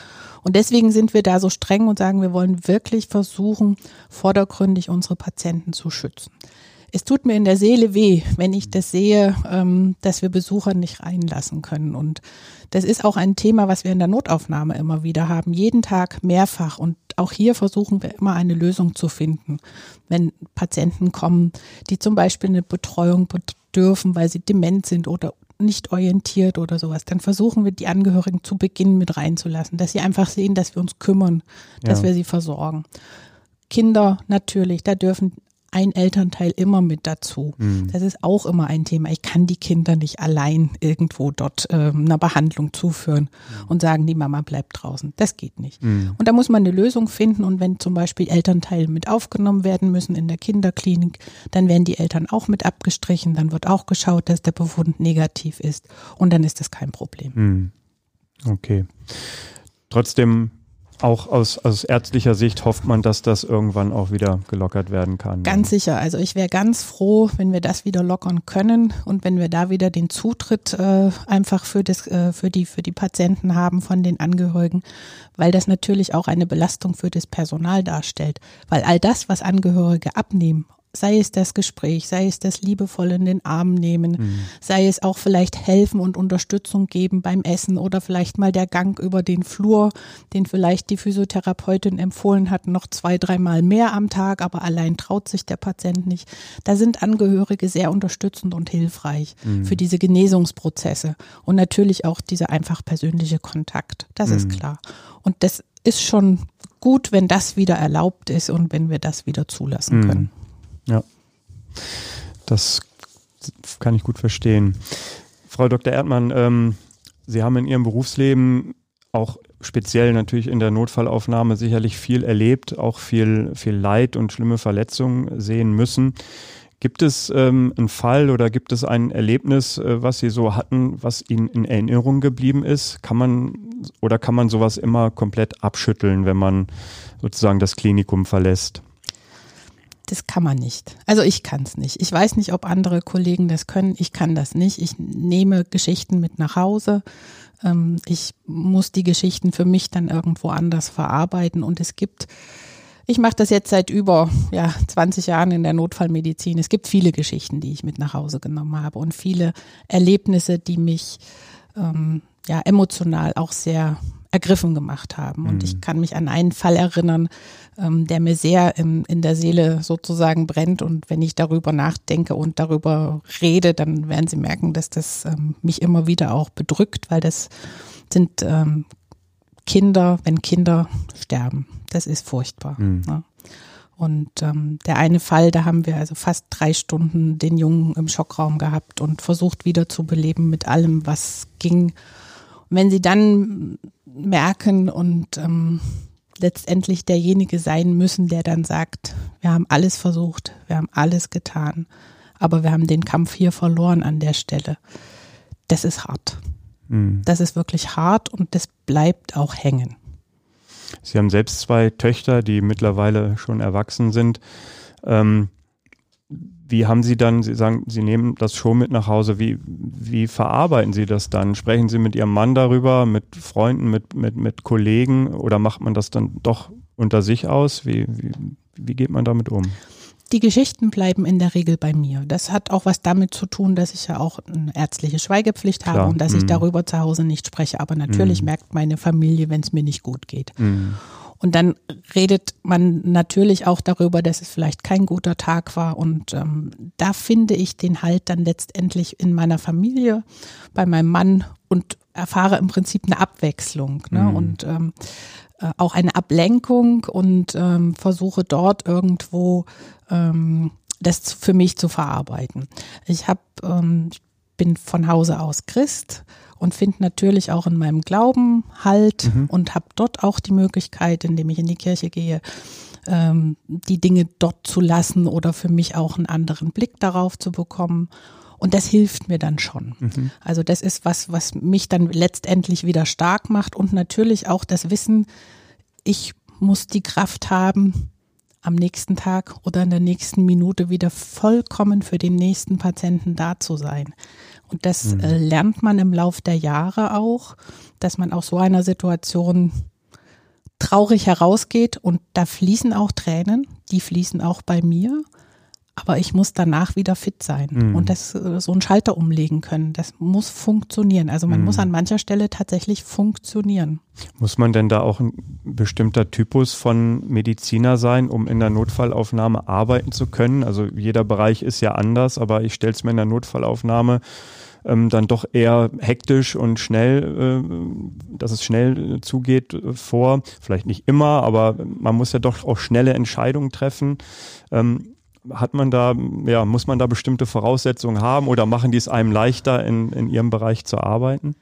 Und deswegen sind wir da so streng und sagen, wir wollen wirklich versuchen, vordergründig unsere Patienten zu schützen es tut mir in der Seele weh, wenn ich das sehe, ähm, dass wir Besucher nicht reinlassen können. Und das ist auch ein Thema, was wir in der Notaufnahme immer wieder haben, jeden Tag mehrfach. Und auch hier versuchen wir immer eine Lösung zu finden. Wenn Patienten kommen, die zum Beispiel eine Betreuung bedürfen, weil sie dement sind oder nicht orientiert oder sowas, dann versuchen wir die Angehörigen zu Beginn mit reinzulassen, dass sie einfach sehen, dass wir uns kümmern, dass ja. wir sie versorgen. Kinder natürlich, da dürfen ein Elternteil immer mit dazu. Mhm. Das ist auch immer ein Thema. Ich kann die Kinder nicht allein irgendwo dort äh, einer Behandlung zuführen mhm. und sagen, die Mama bleibt draußen. Das geht nicht. Mhm. Und da muss man eine Lösung finden. Und wenn zum Beispiel Elternteile mit aufgenommen werden müssen in der Kinderklinik, dann werden die Eltern auch mit abgestrichen. Dann wird auch geschaut, dass der Befund negativ ist. Und dann ist das kein Problem. Mhm. Okay. Trotzdem auch aus, aus ärztlicher Sicht hofft man, dass das irgendwann auch wieder gelockert werden kann. Ganz sicher. Also ich wäre ganz froh, wenn wir das wieder lockern können und wenn wir da wieder den Zutritt äh, einfach für, das, äh, für, die, für die Patienten haben von den Angehörigen, weil das natürlich auch eine Belastung für das Personal darstellt. Weil all das, was Angehörige abnehmen, sei es das Gespräch, sei es das liebevoll in den Arm nehmen, mhm. sei es auch vielleicht helfen und Unterstützung geben beim Essen oder vielleicht mal der Gang über den Flur, den vielleicht die Physiotherapeutin empfohlen hat, noch zwei, dreimal mehr am Tag, aber allein traut sich der Patient nicht. Da sind Angehörige sehr unterstützend und hilfreich mhm. für diese Genesungsprozesse und natürlich auch dieser einfach persönliche Kontakt. Das mhm. ist klar. Und das ist schon gut, wenn das wieder erlaubt ist und wenn wir das wieder zulassen mhm. können. Ja, das kann ich gut verstehen. Frau Dr. Erdmann, ähm, Sie haben in Ihrem Berufsleben auch speziell natürlich in der Notfallaufnahme sicherlich viel erlebt, auch viel, viel Leid und schlimme Verletzungen sehen müssen. Gibt es ähm, einen Fall oder gibt es ein Erlebnis, äh, was Sie so hatten, was Ihnen in Erinnerung geblieben ist? Kann man oder kann man sowas immer komplett abschütteln, wenn man sozusagen das Klinikum verlässt? Das kann man nicht. Also ich kann es nicht. Ich weiß nicht, ob andere Kollegen das können. Ich kann das nicht. Ich nehme Geschichten mit nach Hause. Ähm, ich muss die Geschichten für mich dann irgendwo anders verarbeiten. Und es gibt, ich mache das jetzt seit über ja, 20 Jahren in der Notfallmedizin. Es gibt viele Geschichten, die ich mit nach Hause genommen habe und viele Erlebnisse, die mich ähm, ja emotional auch sehr ergriffen gemacht haben. Und mhm. ich kann mich an einen Fall erinnern, ähm, der mir sehr in, in der Seele sozusagen brennt. Und wenn ich darüber nachdenke und darüber rede, dann werden Sie merken, dass das ähm, mich immer wieder auch bedrückt, weil das sind ähm, Kinder, wenn Kinder sterben. Das ist furchtbar. Mhm. Ne? Und ähm, der eine Fall, da haben wir also fast drei Stunden den Jungen im Schockraum gehabt und versucht wieder zu beleben mit allem, was ging. Und wenn sie dann merken und ähm, letztendlich derjenige sein müssen, der dann sagt, wir haben alles versucht, wir haben alles getan, aber wir haben den Kampf hier verloren an der Stelle. Das ist hart. Mhm. Das ist wirklich hart und das bleibt auch hängen. Sie haben selbst zwei Töchter, die mittlerweile schon erwachsen sind. Ähm, wie haben Sie dann, Sie sagen, Sie nehmen das schon mit nach Hause, wie, wie verarbeiten Sie das dann? Sprechen Sie mit Ihrem Mann darüber, mit Freunden, mit, mit, mit Kollegen oder macht man das dann doch unter sich aus? Wie, wie, wie geht man damit um? Die Geschichten bleiben in der Regel bei mir. Das hat auch was damit zu tun, dass ich ja auch eine ärztliche Schweigepflicht habe Klar. und dass mhm. ich darüber zu Hause nicht spreche. Aber natürlich mhm. merkt meine Familie, wenn es mir nicht gut geht. Mhm. Und dann redet man natürlich auch darüber, dass es vielleicht kein guter Tag war. Und ähm, da finde ich den Halt dann letztendlich in meiner Familie, bei meinem Mann und erfahre im Prinzip eine Abwechslung ne? Mhm. und ähm, äh, auch eine Ablenkung und ähm, versuche dort irgendwo ähm, das für mich zu verarbeiten. Ich habe ähm, bin von Hause aus Christ und finde natürlich auch in meinem Glauben Halt mhm. und habe dort auch die Möglichkeit, indem ich in die Kirche gehe, ähm, die Dinge dort zu lassen oder für mich auch einen anderen Blick darauf zu bekommen. Und das hilft mir dann schon. Mhm. Also das ist was, was mich dann letztendlich wieder stark macht und natürlich auch das Wissen, ich muss die Kraft haben, am nächsten Tag oder in der nächsten Minute wieder vollkommen für den nächsten Patienten da zu sein. Und das mhm. äh, lernt man im Lauf der Jahre auch, dass man aus so einer Situation traurig herausgeht und da fließen auch Tränen, die fließen auch bei mir aber ich muss danach wieder fit sein mhm. und das äh, so einen Schalter umlegen können. Das muss funktionieren. Also man mhm. muss an mancher Stelle tatsächlich funktionieren. Muss man denn da auch ein bestimmter Typus von Mediziner sein, um in der Notfallaufnahme arbeiten zu können? Also jeder Bereich ist ja anders, aber ich stelle es mir in der Notfallaufnahme ähm, dann doch eher hektisch und schnell, äh, dass es schnell zugeht äh, vor. Vielleicht nicht immer, aber man muss ja doch auch schnelle Entscheidungen treffen. Ähm, hat man da, ja, muss man da bestimmte Voraussetzungen haben oder machen die es einem leichter, in, in ihrem Bereich zu arbeiten?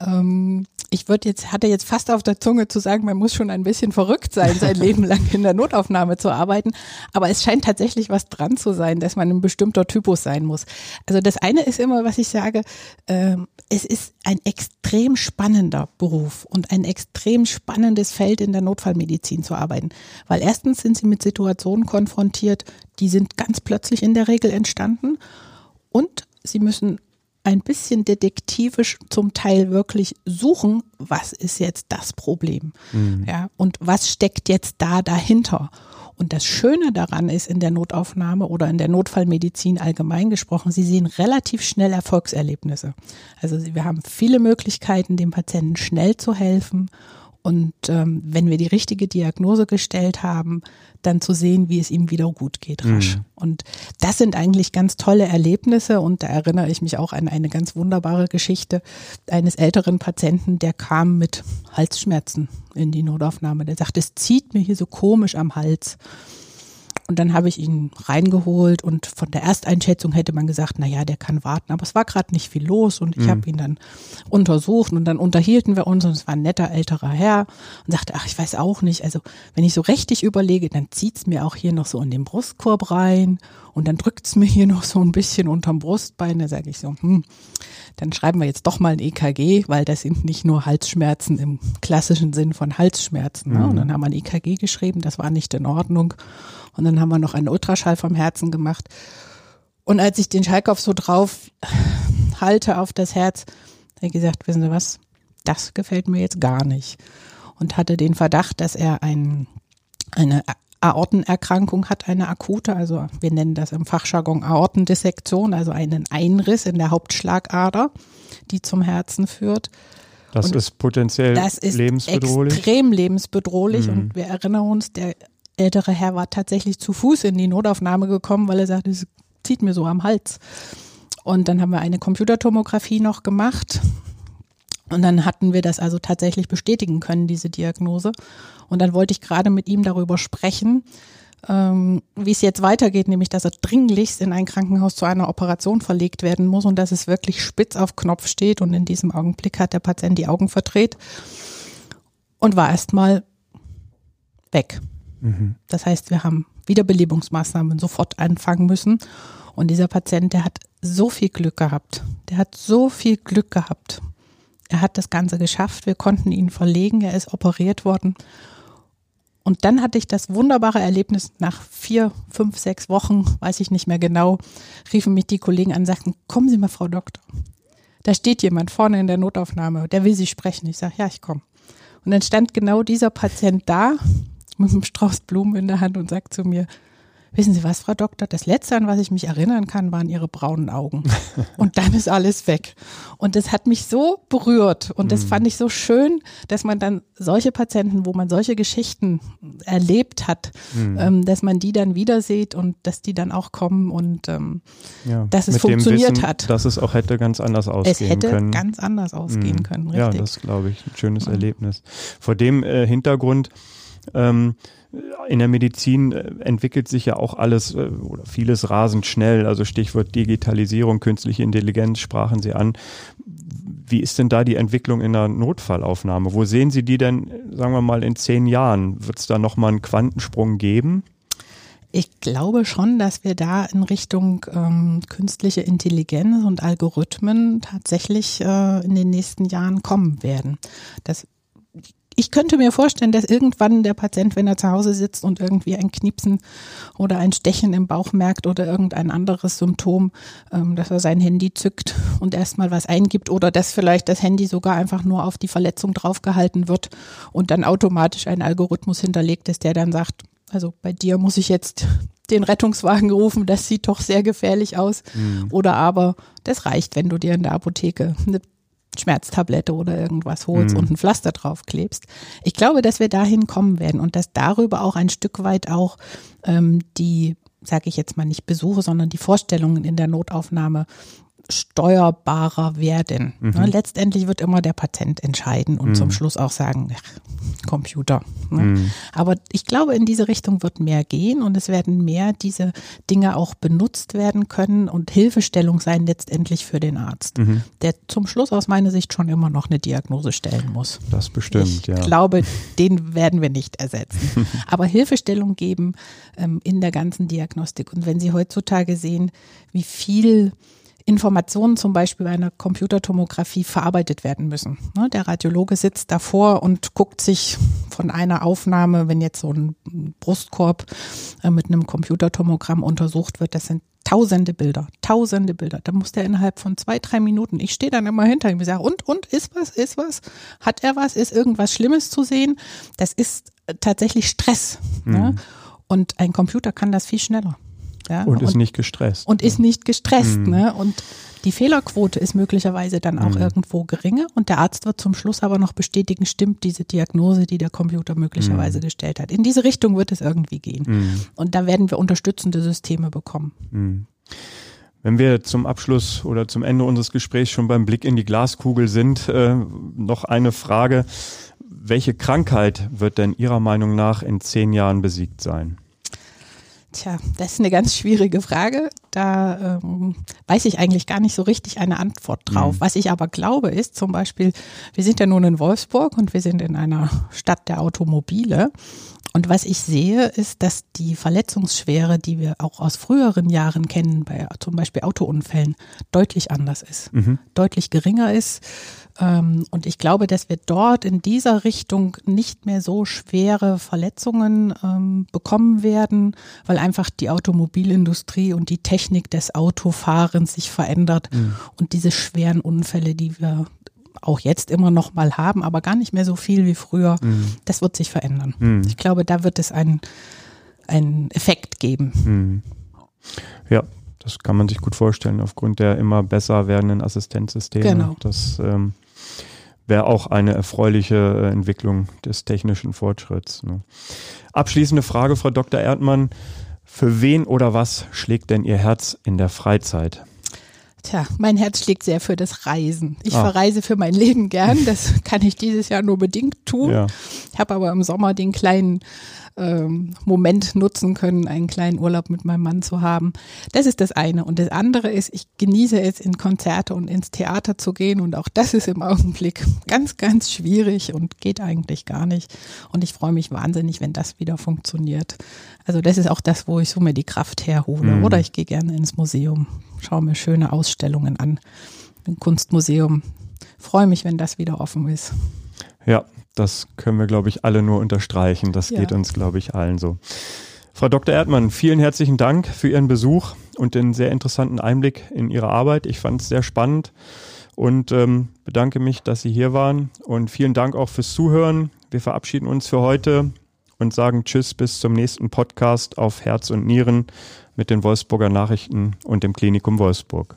Ähm, ich würde jetzt, hatte jetzt fast auf der Zunge zu sagen, man muss schon ein bisschen verrückt sein, sein Leben lang in der Notaufnahme zu arbeiten. Aber es scheint tatsächlich was dran zu sein, dass man ein bestimmter Typus sein muss. Also das eine ist immer, was ich sage, äh, es ist ein extrem spannender Beruf und ein extrem spannendes Feld in der Notfallmedizin zu arbeiten. Weil erstens sind sie mit Situationen konfrontiert, die sind ganz plötzlich in der Regel entstanden. Und sie müssen ein bisschen detektivisch zum Teil wirklich suchen, was ist jetzt das Problem? Mhm. Ja, und was steckt jetzt da dahinter? Und das Schöne daran ist in der Notaufnahme oder in der Notfallmedizin allgemein gesprochen, Sie sehen relativ schnell Erfolgserlebnisse. Also wir haben viele Möglichkeiten, dem Patienten schnell zu helfen und ähm, wenn wir die richtige Diagnose gestellt haben, dann zu sehen, wie es ihm wieder gut geht rasch. Mhm. Und das sind eigentlich ganz tolle Erlebnisse und da erinnere ich mich auch an eine ganz wunderbare Geschichte eines älteren Patienten, der kam mit Halsschmerzen in die Notaufnahme. Der sagt, es zieht mir hier so komisch am Hals. Und dann habe ich ihn reingeholt und von der Ersteinschätzung hätte man gesagt, na ja, der kann warten. Aber es war gerade nicht viel los und ich mhm. habe ihn dann untersucht und dann unterhielten wir uns und es war ein netter älterer Herr und sagte, ach, ich weiß auch nicht. Also wenn ich so richtig überlege, dann zieht's mir auch hier noch so in den Brustkorb rein und dann drückt's mir hier noch so ein bisschen unterm Brustbein. Da sage ich so, hm, dann schreiben wir jetzt doch mal ein EKG, weil das sind nicht nur Halsschmerzen im klassischen Sinn von Halsschmerzen. Ne? Und dann haben wir ein EKG geschrieben, das war nicht in Ordnung. Und dann haben wir noch einen Ultraschall vom Herzen gemacht. Und als ich den Schallkopf so drauf halte auf das Herz, habe ich gesagt, wissen Sie was, das gefällt mir jetzt gar nicht. Und hatte den Verdacht, dass er ein, eine Aortenerkrankung hat, eine akute, also wir nennen das im Fachjargon Aortendissektion, also einen Einriss in der Hauptschlagader, die zum Herzen führt. Das und ist potenziell das ist lebensbedrohlich. Extrem lebensbedrohlich. Mhm. Und wir erinnern uns, der ältere Herr war tatsächlich zu Fuß in die Notaufnahme gekommen, weil er sagte, es zieht mir so am Hals. Und dann haben wir eine Computertomographie noch gemacht. Und dann hatten wir das also tatsächlich bestätigen können, diese Diagnose. Und dann wollte ich gerade mit ihm darüber sprechen, ähm, wie es jetzt weitergeht, nämlich dass er dringlichst in ein Krankenhaus zu einer Operation verlegt werden muss und dass es wirklich spitz auf Knopf steht. Und in diesem Augenblick hat der Patient die Augen verdreht und war erstmal weg. Das heißt, wir haben Wiederbelebungsmaßnahmen sofort anfangen müssen. Und dieser Patient, der hat so viel Glück gehabt. Der hat so viel Glück gehabt. Er hat das Ganze geschafft. Wir konnten ihn verlegen. Er ist operiert worden. Und dann hatte ich das wunderbare Erlebnis, nach vier, fünf, sechs Wochen, weiß ich nicht mehr genau, riefen mich die Kollegen an und sagten, kommen Sie mal, Frau Doktor. Da steht jemand vorne in der Notaufnahme, der will Sie sprechen. Ich sage, ja, ich komme. Und dann stand genau dieser Patient da mit einem Strauß Blumen in der Hand und sagt zu mir, wissen Sie was, Frau Doktor, das Letzte, an was ich mich erinnern kann, waren Ihre braunen Augen. Und dann ist alles weg. Und das hat mich so berührt und das mhm. fand ich so schön, dass man dann solche Patienten, wo man solche Geschichten erlebt hat, mhm. ähm, dass man die dann wieder sieht und dass die dann auch kommen und ähm, ja, dass es funktioniert Wissen, hat. Dass es auch hätte ganz anders ausgehen können. Es hätte können. ganz anders ausgehen mhm. können, richtig. Ja, das glaube ich, ein schönes Erlebnis. Vor dem äh, Hintergrund ähm, in der Medizin äh, entwickelt sich ja auch alles äh, oder vieles rasend schnell. Also Stichwort Digitalisierung, künstliche Intelligenz sprachen Sie an. Wie ist denn da die Entwicklung in der Notfallaufnahme? Wo sehen Sie die denn, sagen wir mal, in zehn Jahren? Wird es da nochmal einen Quantensprung geben? Ich glaube schon, dass wir da in Richtung ähm, künstliche Intelligenz und Algorithmen tatsächlich äh, in den nächsten Jahren kommen werden. Das ich könnte mir vorstellen, dass irgendwann der Patient, wenn er zu Hause sitzt und irgendwie ein Knipsen oder ein Stechen im Bauch merkt oder irgendein anderes Symptom, ähm, dass er sein Handy zückt und erstmal was eingibt oder dass vielleicht das Handy sogar einfach nur auf die Verletzung draufgehalten wird und dann automatisch ein Algorithmus hinterlegt ist, der dann sagt, also bei dir muss ich jetzt den Rettungswagen rufen, das sieht doch sehr gefährlich aus. Mhm. Oder aber das reicht, wenn du dir in der Apotheke eine Schmerztablette oder irgendwas holst mhm. und ein Pflaster draufklebst. Ich glaube, dass wir dahin kommen werden und dass darüber auch ein Stück weit auch ähm, die, sage ich jetzt mal nicht Besuche, sondern die Vorstellungen in der Notaufnahme steuerbarer werden. Mhm. Ne, letztendlich wird immer der Patient entscheiden und mhm. zum Schluss auch sagen, ach, Computer. Ne? Mhm. Aber ich glaube, in diese Richtung wird mehr gehen und es werden mehr diese Dinge auch benutzt werden können und Hilfestellung sein letztendlich für den Arzt, mhm. der zum Schluss aus meiner Sicht schon immer noch eine Diagnose stellen muss. Das bestimmt, ich ja. Ich glaube, den werden wir nicht ersetzen. Aber Hilfestellung geben ähm, in der ganzen Diagnostik. Und wenn Sie heutzutage sehen, wie viel Informationen zum Beispiel bei einer Computertomographie verarbeitet werden müssen. Ne, der Radiologe sitzt davor und guckt sich von einer Aufnahme, wenn jetzt so ein Brustkorb äh, mit einem Computertomogramm untersucht wird, das sind tausende Bilder, tausende Bilder. Da muss der innerhalb von zwei, drei Minuten, ich stehe dann immer hinter ihm und sage, und, und, ist was, ist was? Hat er was? Ist irgendwas Schlimmes zu sehen? Das ist tatsächlich Stress. Mhm. Ne? Und ein Computer kann das viel schneller. Ja? Und ist und, nicht gestresst. Und ist nicht gestresst. Mhm. Ne? Und die Fehlerquote ist möglicherweise dann auch mhm. irgendwo geringer und der Arzt wird zum Schluss aber noch bestätigen, stimmt diese Diagnose, die der Computer möglicherweise mhm. gestellt hat. In diese Richtung wird es irgendwie gehen. Mhm. Und da werden wir unterstützende Systeme bekommen. Mhm. Wenn wir zum Abschluss oder zum Ende unseres Gesprächs schon beim Blick in die Glaskugel sind, äh, noch eine Frage. Welche Krankheit wird denn Ihrer Meinung nach in zehn Jahren besiegt sein? Tja, das ist eine ganz schwierige Frage. Da ähm, weiß ich eigentlich gar nicht so richtig eine Antwort drauf. Mhm. Was ich aber glaube ist zum Beispiel, wir sind ja nun in Wolfsburg und wir sind in einer Stadt der Automobile. Und was ich sehe, ist, dass die Verletzungsschwere, die wir auch aus früheren Jahren kennen, bei zum Beispiel Autounfällen, deutlich anders ist, mhm. deutlich geringer ist. Ähm, und ich glaube, dass wir dort in dieser Richtung nicht mehr so schwere Verletzungen ähm, bekommen werden, weil einfach die Automobilindustrie und die Technik des Autofahrens sich verändert mhm. und diese schweren Unfälle, die wir auch jetzt immer noch mal haben, aber gar nicht mehr so viel wie früher, mhm. das wird sich verändern. Mhm. Ich glaube, da wird es einen, einen Effekt geben. Mhm. Ja, das kann man sich gut vorstellen, aufgrund der immer besser werdenden Assistenzsysteme. Genau. Das ähm, wäre auch eine erfreuliche äh, Entwicklung des technischen Fortschritts. Ne? Abschließende Frage, Frau Dr. Erdmann. Für wen oder was schlägt denn Ihr Herz in der Freizeit? Tja, mein Herz schlägt sehr für das Reisen. Ich ah. verreise für mein Leben gern. Das kann ich dieses Jahr nur bedingt tun. Ja. Ich habe aber im Sommer den kleinen ähm, Moment nutzen können, einen kleinen Urlaub mit meinem Mann zu haben. Das ist das eine. Und das andere ist, ich genieße es, in Konzerte und ins Theater zu gehen. Und auch das ist im Augenblick ganz, ganz schwierig und geht eigentlich gar nicht. Und ich freue mich wahnsinnig, wenn das wieder funktioniert. Also das ist auch das, wo ich so mir die Kraft herhole. Mhm. Oder ich gehe gerne ins Museum, schaue mir schöne Ausstellungen an. Im Kunstmuseum. Freue mich, wenn das wieder offen ist. Ja, das können wir, glaube ich, alle nur unterstreichen. Das ja. geht uns, glaube ich, allen so. Frau Dr. Erdmann, vielen herzlichen Dank für Ihren Besuch und den sehr interessanten Einblick in Ihre Arbeit. Ich fand es sehr spannend und ähm, bedanke mich, dass Sie hier waren. Und vielen Dank auch fürs Zuhören. Wir verabschieden uns für heute und sagen Tschüss bis zum nächsten Podcast auf Herz und Nieren mit den Wolfsburger Nachrichten und dem Klinikum Wolfsburg.